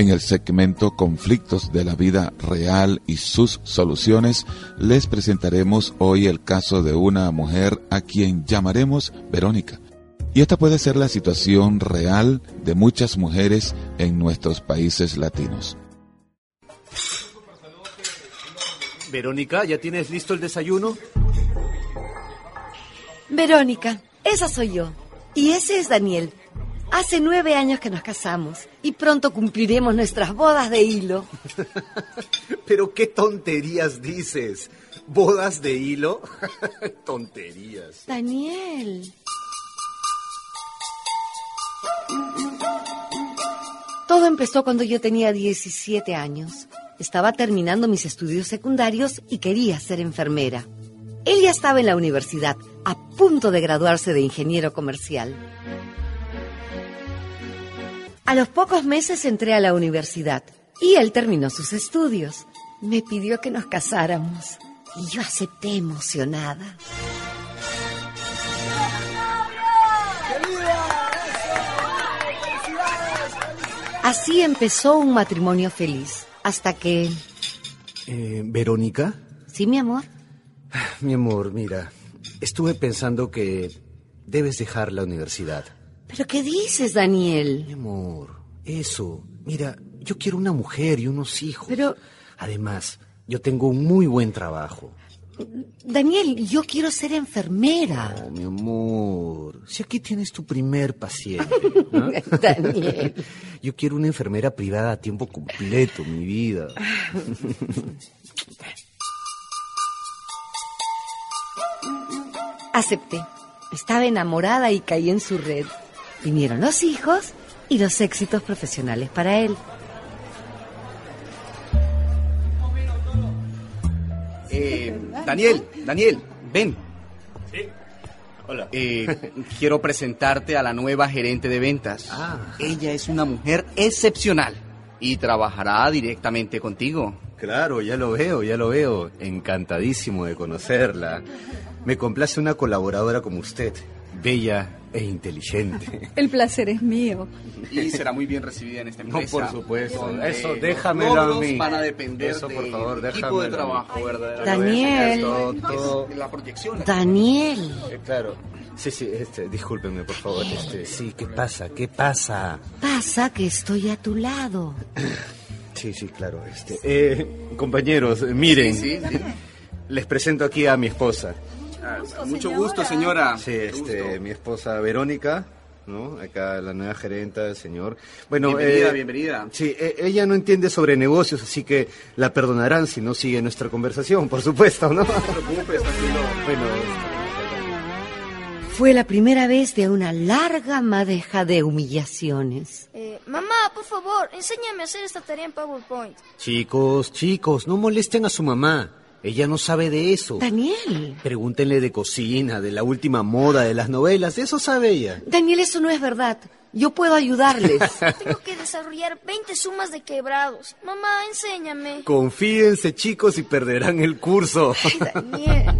En el segmento Conflictos de la vida real y sus soluciones, les presentaremos hoy el caso de una mujer a quien llamaremos Verónica. Y esta puede ser la situación real de muchas mujeres en nuestros países latinos. Verónica, ¿ya tienes listo el desayuno? Verónica, esa soy yo. Y ese es Daniel. Hace nueve años que nos casamos y pronto cumpliremos nuestras bodas de hilo. Pero qué tonterías dices. ¿Bodas de hilo? tonterías. Daniel. Todo empezó cuando yo tenía 17 años. Estaba terminando mis estudios secundarios y quería ser enfermera. Él ya estaba en la universidad, a punto de graduarse de ingeniero comercial. A los pocos meses entré a la universidad y él terminó sus estudios. Me pidió que nos casáramos y yo acepté emocionada. Así empezó un matrimonio feliz, hasta que... Eh, ¿Verónica? Sí, mi amor. Mi amor, mira, estuve pensando que debes dejar la universidad. ¿Pero qué dices, Daniel? Mi amor, eso. Mira, yo quiero una mujer y unos hijos. Pero... Además, yo tengo un muy buen trabajo. Daniel, yo quiero ser enfermera. Oh, mi amor, si aquí tienes tu primer paciente. ¿no? Daniel. Yo quiero una enfermera privada a tiempo completo, mi vida. Acepté. Estaba enamorada y caí en su red. Vinieron los hijos y los éxitos profesionales para él. Eh, Daniel, Daniel, ven. Hola. Eh, quiero presentarte a la nueva gerente de ventas. Ah. Ella es una mujer excepcional y trabajará directamente contigo. Claro, ya lo veo, ya lo veo. Encantadísimo de conocerla. Me complace una colaboradora como usted, bella e inteligente. El placer es mío. Y será muy bien recibida en esta No, empresa. por supuesto. Eso, déjamelo a mí. van a depender Eso, por del favor, tipo déjamelo de a mí. trabajo, ¿verdad? Daniel. Todo, todo- Es la proyección. Daniel. Eh, claro. Sí, sí, este, discúlpeme, por favor. Este, sí, ¿qué pasa? ¿Qué pasa? Pasa que estoy a tu lado. Sí, sí, claro. Este, eh, compañeros, miren. Sí, sí, sí. Les presento aquí a mi esposa. Ah, mucho gusto, señora. Sí, este, gusto. mi esposa Verónica, ¿no? Acá la nueva gerenta del señor. Bueno, Bienvenida, eh, bienvenida. Sí, e- ella no entiende sobre negocios, así que la perdonarán si no sigue nuestra conversación, por supuesto, ¿no? No te preocupes, está haciendo... bueno, Fue la primera vez de una larga madeja de humillaciones. Eh, mamá, por favor, enséñame a hacer esta tarea en PowerPoint. chicos, chicos, no molesten a su mamá. Ella no sabe de eso. Daniel. Pregúntenle de cocina, de la última moda, de las novelas, eso sabe ella. Daniel, eso no es verdad. Yo puedo ayudarles. Tengo que desarrollar 20 sumas de quebrados. Mamá, enséñame. Confíense, chicos, y perderán el curso. Daniel.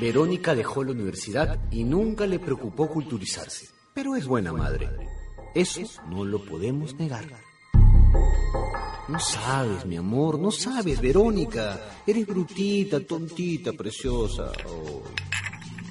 Verónica dejó la universidad y nunca le preocupó culturizarse. Pero es buena madre. Eso no lo podemos negar. No sabes, mi amor, no sabes, Verónica. Eres brutita, tontita, preciosa. Oh.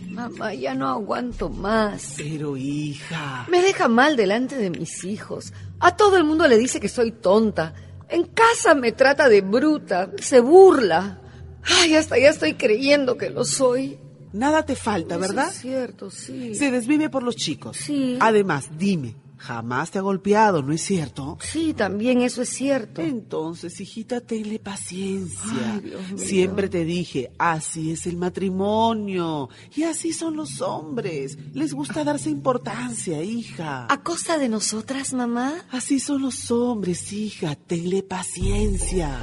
Mamá, ya no aguanto más. Pero hija. Me deja mal delante de mis hijos. A todo el mundo le dice que soy tonta. En casa me trata de bruta, se burla. Ay, hasta ya estoy creyendo que lo soy. Nada te falta, Eso ¿verdad? Es cierto, sí. Se desvive por los chicos. Sí. Además, dime, jamás te ha golpeado, ¿no es cierto? Sí, también eso es cierto. Entonces, hijita, tenle paciencia. Ay, Dios mío. Siempre te dije, así es el matrimonio. Y así son los hombres. Les gusta darse importancia, hija. ¿A costa de nosotras, mamá? Así son los hombres, hija. Tenle paciencia.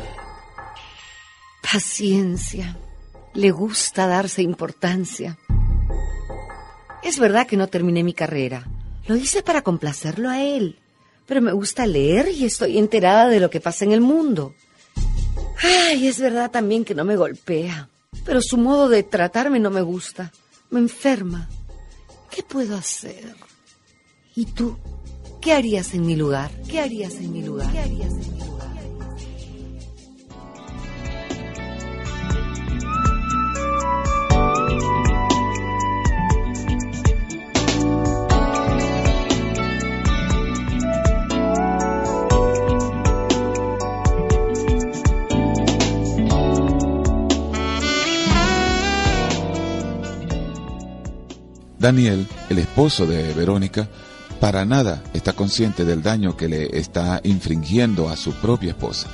Paciencia. Le gusta darse importancia. Es verdad que no terminé mi carrera. Lo hice para complacerlo a él. Pero me gusta leer y estoy enterada de lo que pasa en el mundo. Ay, es verdad también que no me golpea. Pero su modo de tratarme no me gusta. Me enferma. ¿Qué puedo hacer? ¿Y tú? ¿Qué harías en mi lugar? ¿Qué harías en mi lugar? ¿Qué harías en mi lugar? Daniel, el esposo de Verónica, para nada está consciente del daño que le está infringiendo a su propia esposa.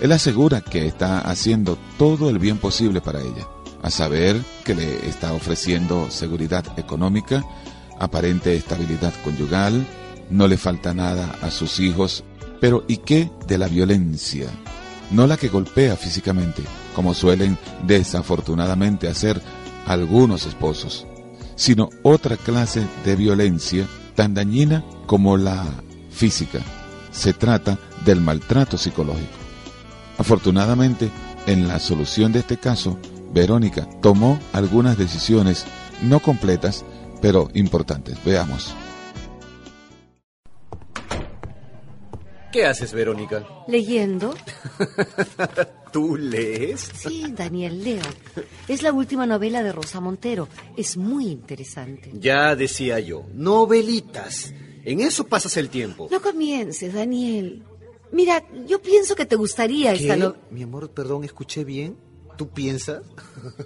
Él asegura que está haciendo todo el bien posible para ella, a saber que le está ofreciendo seguridad económica, aparente estabilidad conyugal, no le falta nada a sus hijos, pero ¿y qué de la violencia? No la que golpea físicamente, como suelen desafortunadamente hacer algunos esposos, sino otra clase de violencia tan dañina como la física. Se trata del maltrato psicológico. Afortunadamente, en la solución de este caso, Verónica tomó algunas decisiones no completas, pero importantes. Veamos. ¿Qué haces, Verónica? ¿Leyendo? ¿Tú lees? Sí, Daniel, leo. Es la última novela de Rosa Montero. Es muy interesante. Ya decía yo, novelitas. En eso pasas el tiempo. No comiences, Daniel. Mira, yo pienso que te gustaría esta ¿Qué? no... Mi amor, perdón, ¿escuché bien? ¿Tú piensas?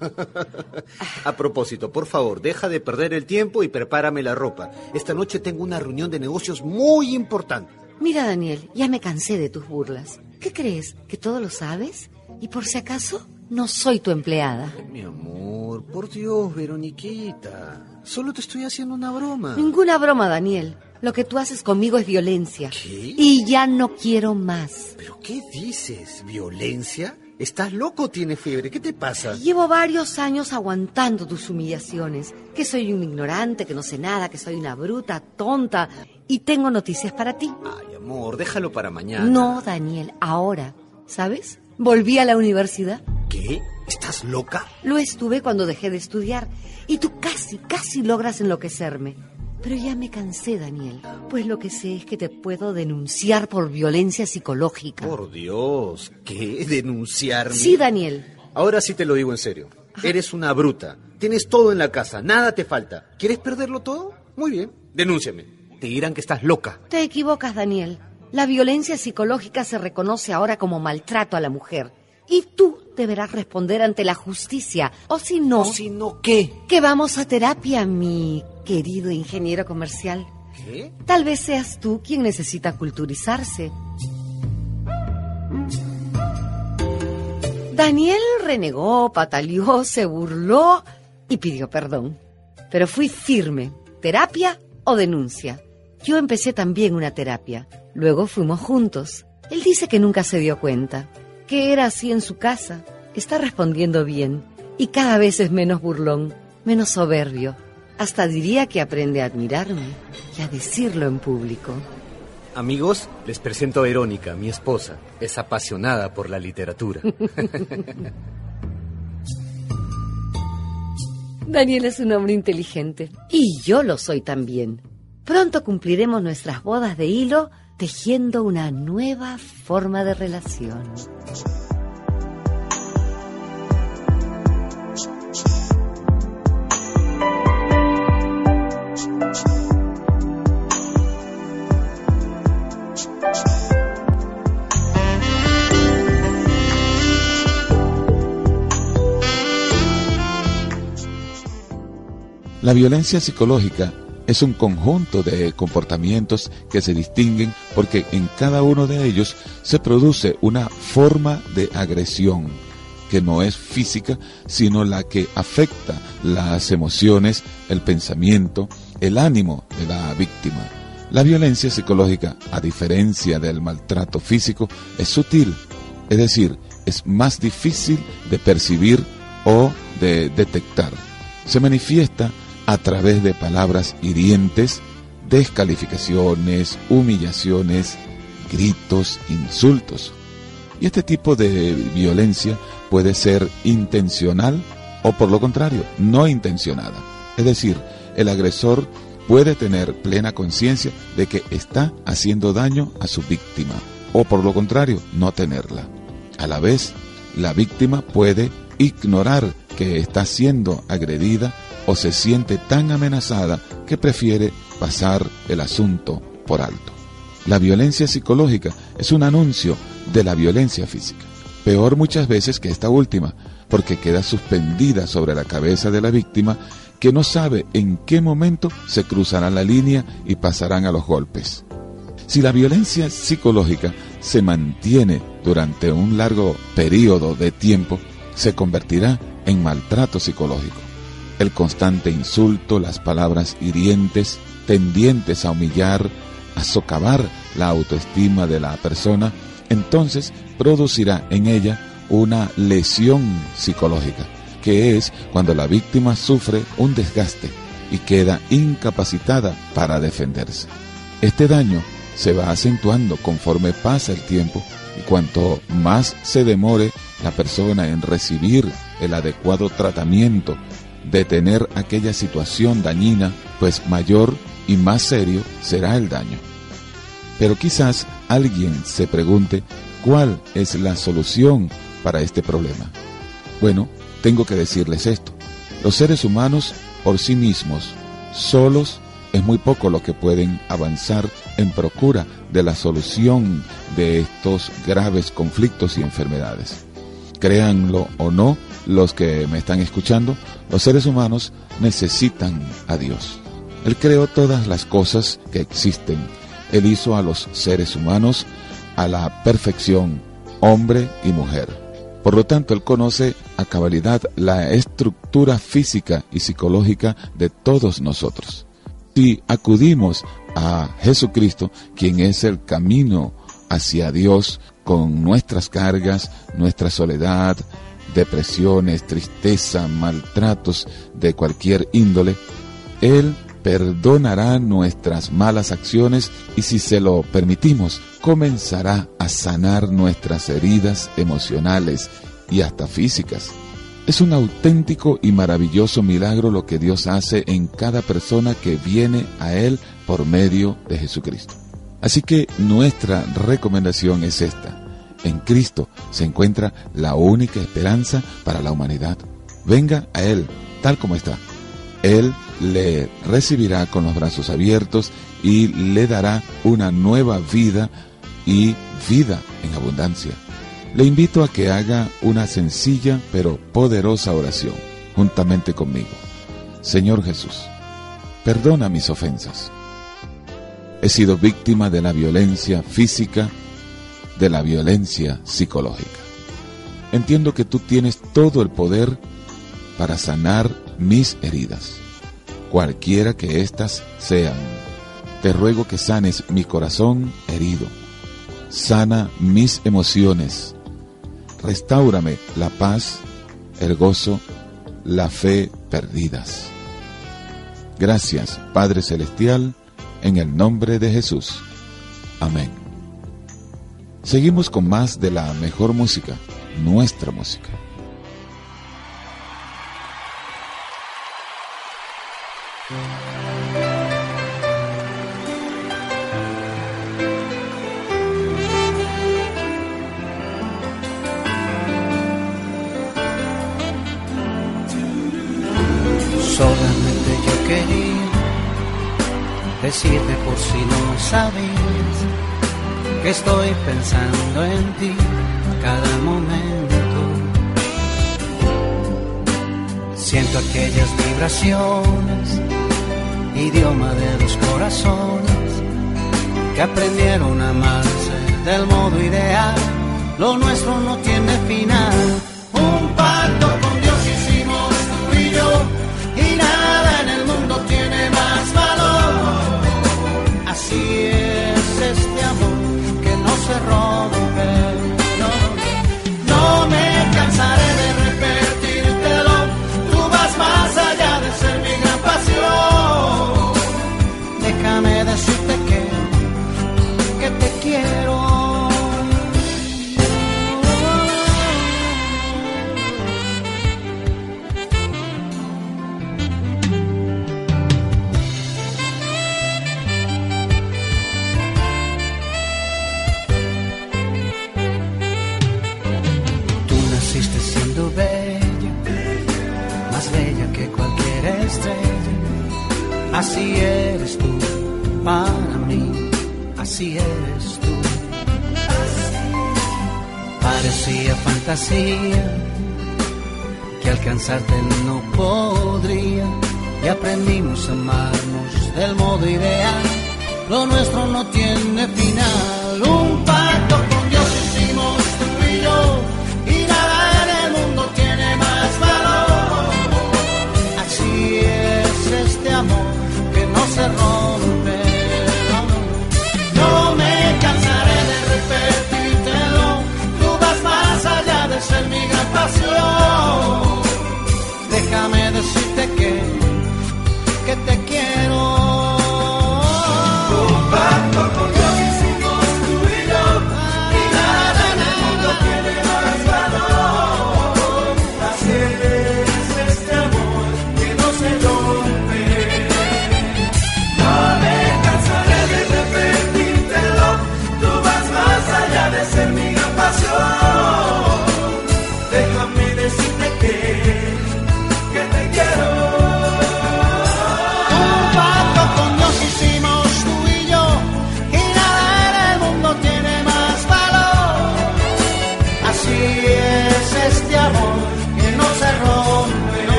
A propósito, por favor, deja de perder el tiempo y prepárame la ropa. Esta noche tengo una reunión de negocios muy importante. Mira, Daniel, ya me cansé de tus burlas. ¿Qué crees? ¿Que todo lo sabes? Y por si acaso, no soy tu empleada. Mi amor, por Dios, Veroniquita. Solo te estoy haciendo una broma. Ninguna broma, Daniel. Lo que tú haces conmigo es violencia. ¿Qué? Y ya no quiero más. ¿Pero qué dices? ¿Violencia? ¿Estás loco o tienes fiebre? ¿Qué te pasa? Llevo varios años aguantando tus humillaciones. Que soy un ignorante, que no sé nada, que soy una bruta, tonta. Y tengo noticias para ti. Ay, amor, déjalo para mañana. No, Daniel, ahora. ¿Sabes? Volví a la universidad. ¿Qué? ¿Estás loca? Lo estuve cuando dejé de estudiar. Y tú casi, casi logras enloquecerme. Pero ya me cansé, Daniel. Pues lo que sé es que te puedo denunciar por violencia psicológica. Por Dios, ¿qué? ¿Denunciarme? Sí, Daniel. Ahora sí te lo digo en serio. Eres una bruta. Tienes todo en la casa, nada te falta. ¿Quieres perderlo todo? Muy bien, denúnciame. Te dirán que estás loca. Te equivocas, Daniel. La violencia psicológica se reconoce ahora como maltrato a la mujer. Y tú deberás responder ante la justicia. O si no, ¿O si no qué? que vamos a terapia, mi querido ingeniero comercial. ¿Qué? Tal vez seas tú quien necesita culturizarse. Daniel renegó, pataleó, se burló y pidió perdón. Pero fui firme. ¿Terapia o denuncia? Yo empecé también una terapia. Luego fuimos juntos. Él dice que nunca se dio cuenta, que era así en su casa. Está respondiendo bien y cada vez es menos burlón, menos soberbio. Hasta diría que aprende a admirarme y a decirlo en público. Amigos, les presento a Verónica, mi esposa. Es apasionada por la literatura. Daniel es un hombre inteligente y yo lo soy también. Pronto cumpliremos nuestras bodas de hilo tejiendo una nueva forma de relación. La violencia psicológica es un conjunto de comportamientos que se distinguen porque en cada uno de ellos se produce una forma de agresión que no es física, sino la que afecta las emociones, el pensamiento, el ánimo de la víctima. La violencia psicológica, a diferencia del maltrato físico, es sutil, es decir, es más difícil de percibir o de detectar. Se manifiesta a través de palabras hirientes, descalificaciones, humillaciones, gritos, insultos. Y este tipo de violencia puede ser intencional o por lo contrario, no intencionada. Es decir, el agresor puede tener plena conciencia de que está haciendo daño a su víctima, o por lo contrario, no tenerla. A la vez, la víctima puede ignorar que está siendo agredida o se siente tan amenazada que prefiere pasar el asunto por alto. La violencia psicológica es un anuncio de la violencia física. Peor muchas veces que esta última, porque queda suspendida sobre la cabeza de la víctima que no sabe en qué momento se cruzará la línea y pasarán a los golpes. Si la violencia psicológica se mantiene durante un largo periodo de tiempo, se convertirá en maltrato psicológico. El constante insulto, las palabras hirientes, tendientes a humillar, a socavar la autoestima de la persona, entonces producirá en ella una lesión psicológica, que es cuando la víctima sufre un desgaste y queda incapacitada para defenderse. Este daño se va acentuando conforme pasa el tiempo y cuanto más se demore la persona en recibir el adecuado tratamiento, detener aquella situación dañina, pues mayor y más serio será el daño. Pero quizás alguien se pregunte cuál es la solución para este problema. Bueno, tengo que decirles esto. Los seres humanos por sí mismos, solos, es muy poco lo que pueden avanzar en procura de la solución de estos graves conflictos y enfermedades. Créanlo o no, los que me están escuchando, los seres humanos necesitan a Dios. Él creó todas las cosas que existen. Él hizo a los seres humanos a la perfección, hombre y mujer. Por lo tanto, Él conoce a cabalidad la estructura física y psicológica de todos nosotros. Si acudimos a Jesucristo, quien es el camino hacia Dios, con nuestras cargas, nuestra soledad, depresiones, tristeza, maltratos de cualquier índole, Él perdonará nuestras malas acciones y si se lo permitimos, comenzará a sanar nuestras heridas emocionales y hasta físicas. Es un auténtico y maravilloso milagro lo que Dios hace en cada persona que viene a Él por medio de Jesucristo. Así que nuestra recomendación es esta. En Cristo se encuentra la única esperanza para la humanidad. Venga a Él tal como está. Él le recibirá con los brazos abiertos y le dará una nueva vida y vida en abundancia. Le invito a que haga una sencilla pero poderosa oración juntamente conmigo. Señor Jesús, perdona mis ofensas. He sido víctima de la violencia física, de la violencia psicológica. Entiendo que tú tienes todo el poder para sanar mis heridas, cualquiera que éstas sean. Te ruego que sanes mi corazón herido, sana mis emociones, restaurame la paz, el gozo, la fe perdidas. Gracias, Padre Celestial, en el nombre de Jesús. Amén. Seguimos con más de la mejor música, nuestra música. Solamente yo quería decirte por si no sabías que estoy pensando en ti cada momento. Siento aquellas vibraciones, idioma de los corazones que aprendieron a amarse del modo ideal. Lo nuestro no tiene final. Que alcanzarte no podría y aprendimos a amarnos del modo ideal. Lo nuestro no tiene final,